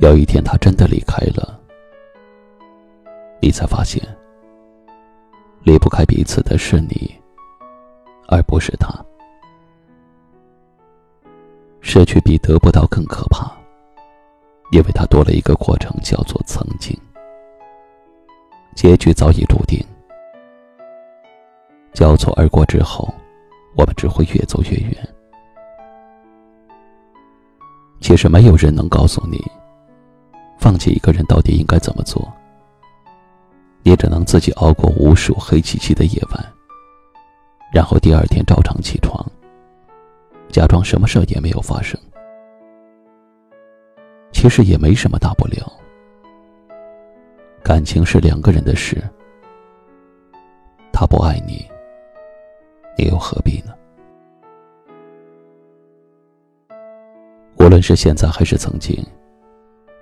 有一天，他真的离开了，你才发现，离不开彼此的是你，而不是他。失去比得不到更可怕，因为它多了一个过程，叫做曾经。结局早已注定，交错而过之后，我们只会越走越远。其实，没有人能告诉你。放弃一个人到底应该怎么做？你只能自己熬过无数黑漆漆的夜晚，然后第二天照常起床，假装什么事也没有发生。其实也没什么大不了，感情是两个人的事，他不爱你，你又何必呢？无论是现在还是曾经。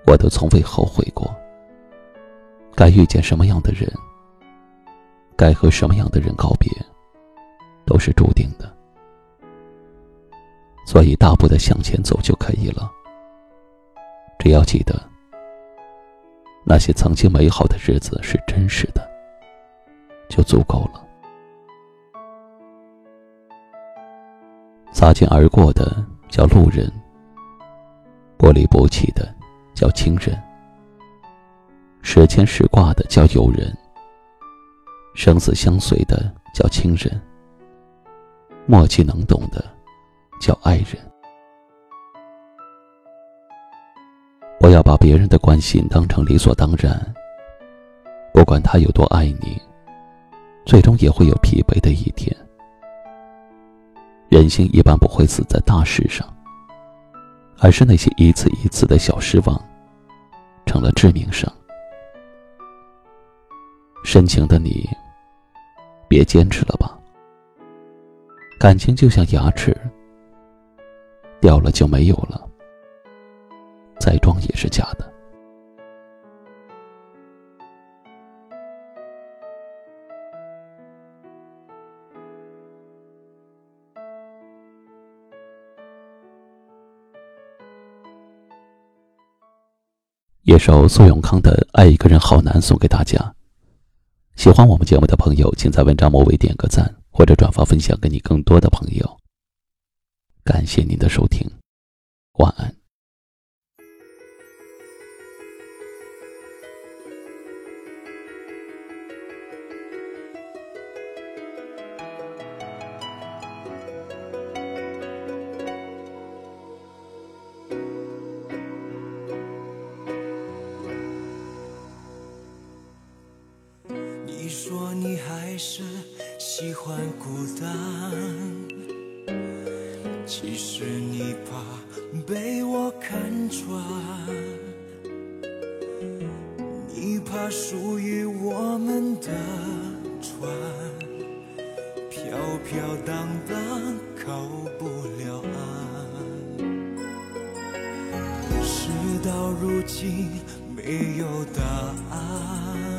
我都从未后悔过。该遇见什么样的人，该和什么样的人告别，都是注定的。所以大步的向前走就可以了。只要记得，那些曾经美好的日子是真实的，就足够了。擦肩而过的叫路人，不离不弃的。叫亲人，时牵时挂的叫友人，生死相随的叫亲人，默契能懂的叫爱人。不要把别人的关心当成理所当然。不管他有多爱你，最终也会有疲惫的一天。人心一般不会死在大事上，而是那些一次一次的小失望。成了致命伤。深情的你，别坚持了吧。感情就像牙齿，掉了就没有了，再装也是假的。一首苏永康的《爱一个人好难》送给大家。喜欢我们节目的朋友，请在文章末尾点个赞，或者转发分享给你更多的朋友。感谢您的收听，晚安。你还是喜欢孤单，其实你怕被我看穿，你怕属于我们的船飘飘荡荡靠不了岸，事到如今没有答案。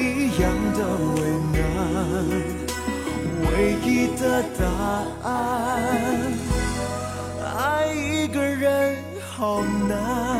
一样的为难。唯一的答案，爱一个人好难。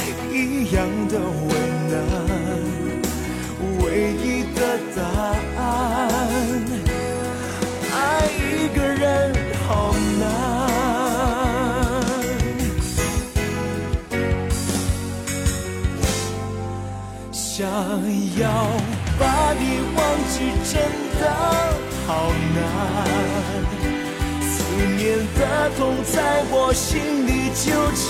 一样的为难。唯一的答案，爱一个人好难。想要把你忘记，真的好难。思念的痛在我心里纠缠，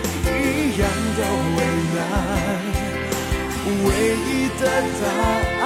一样的为难。唯一的答案，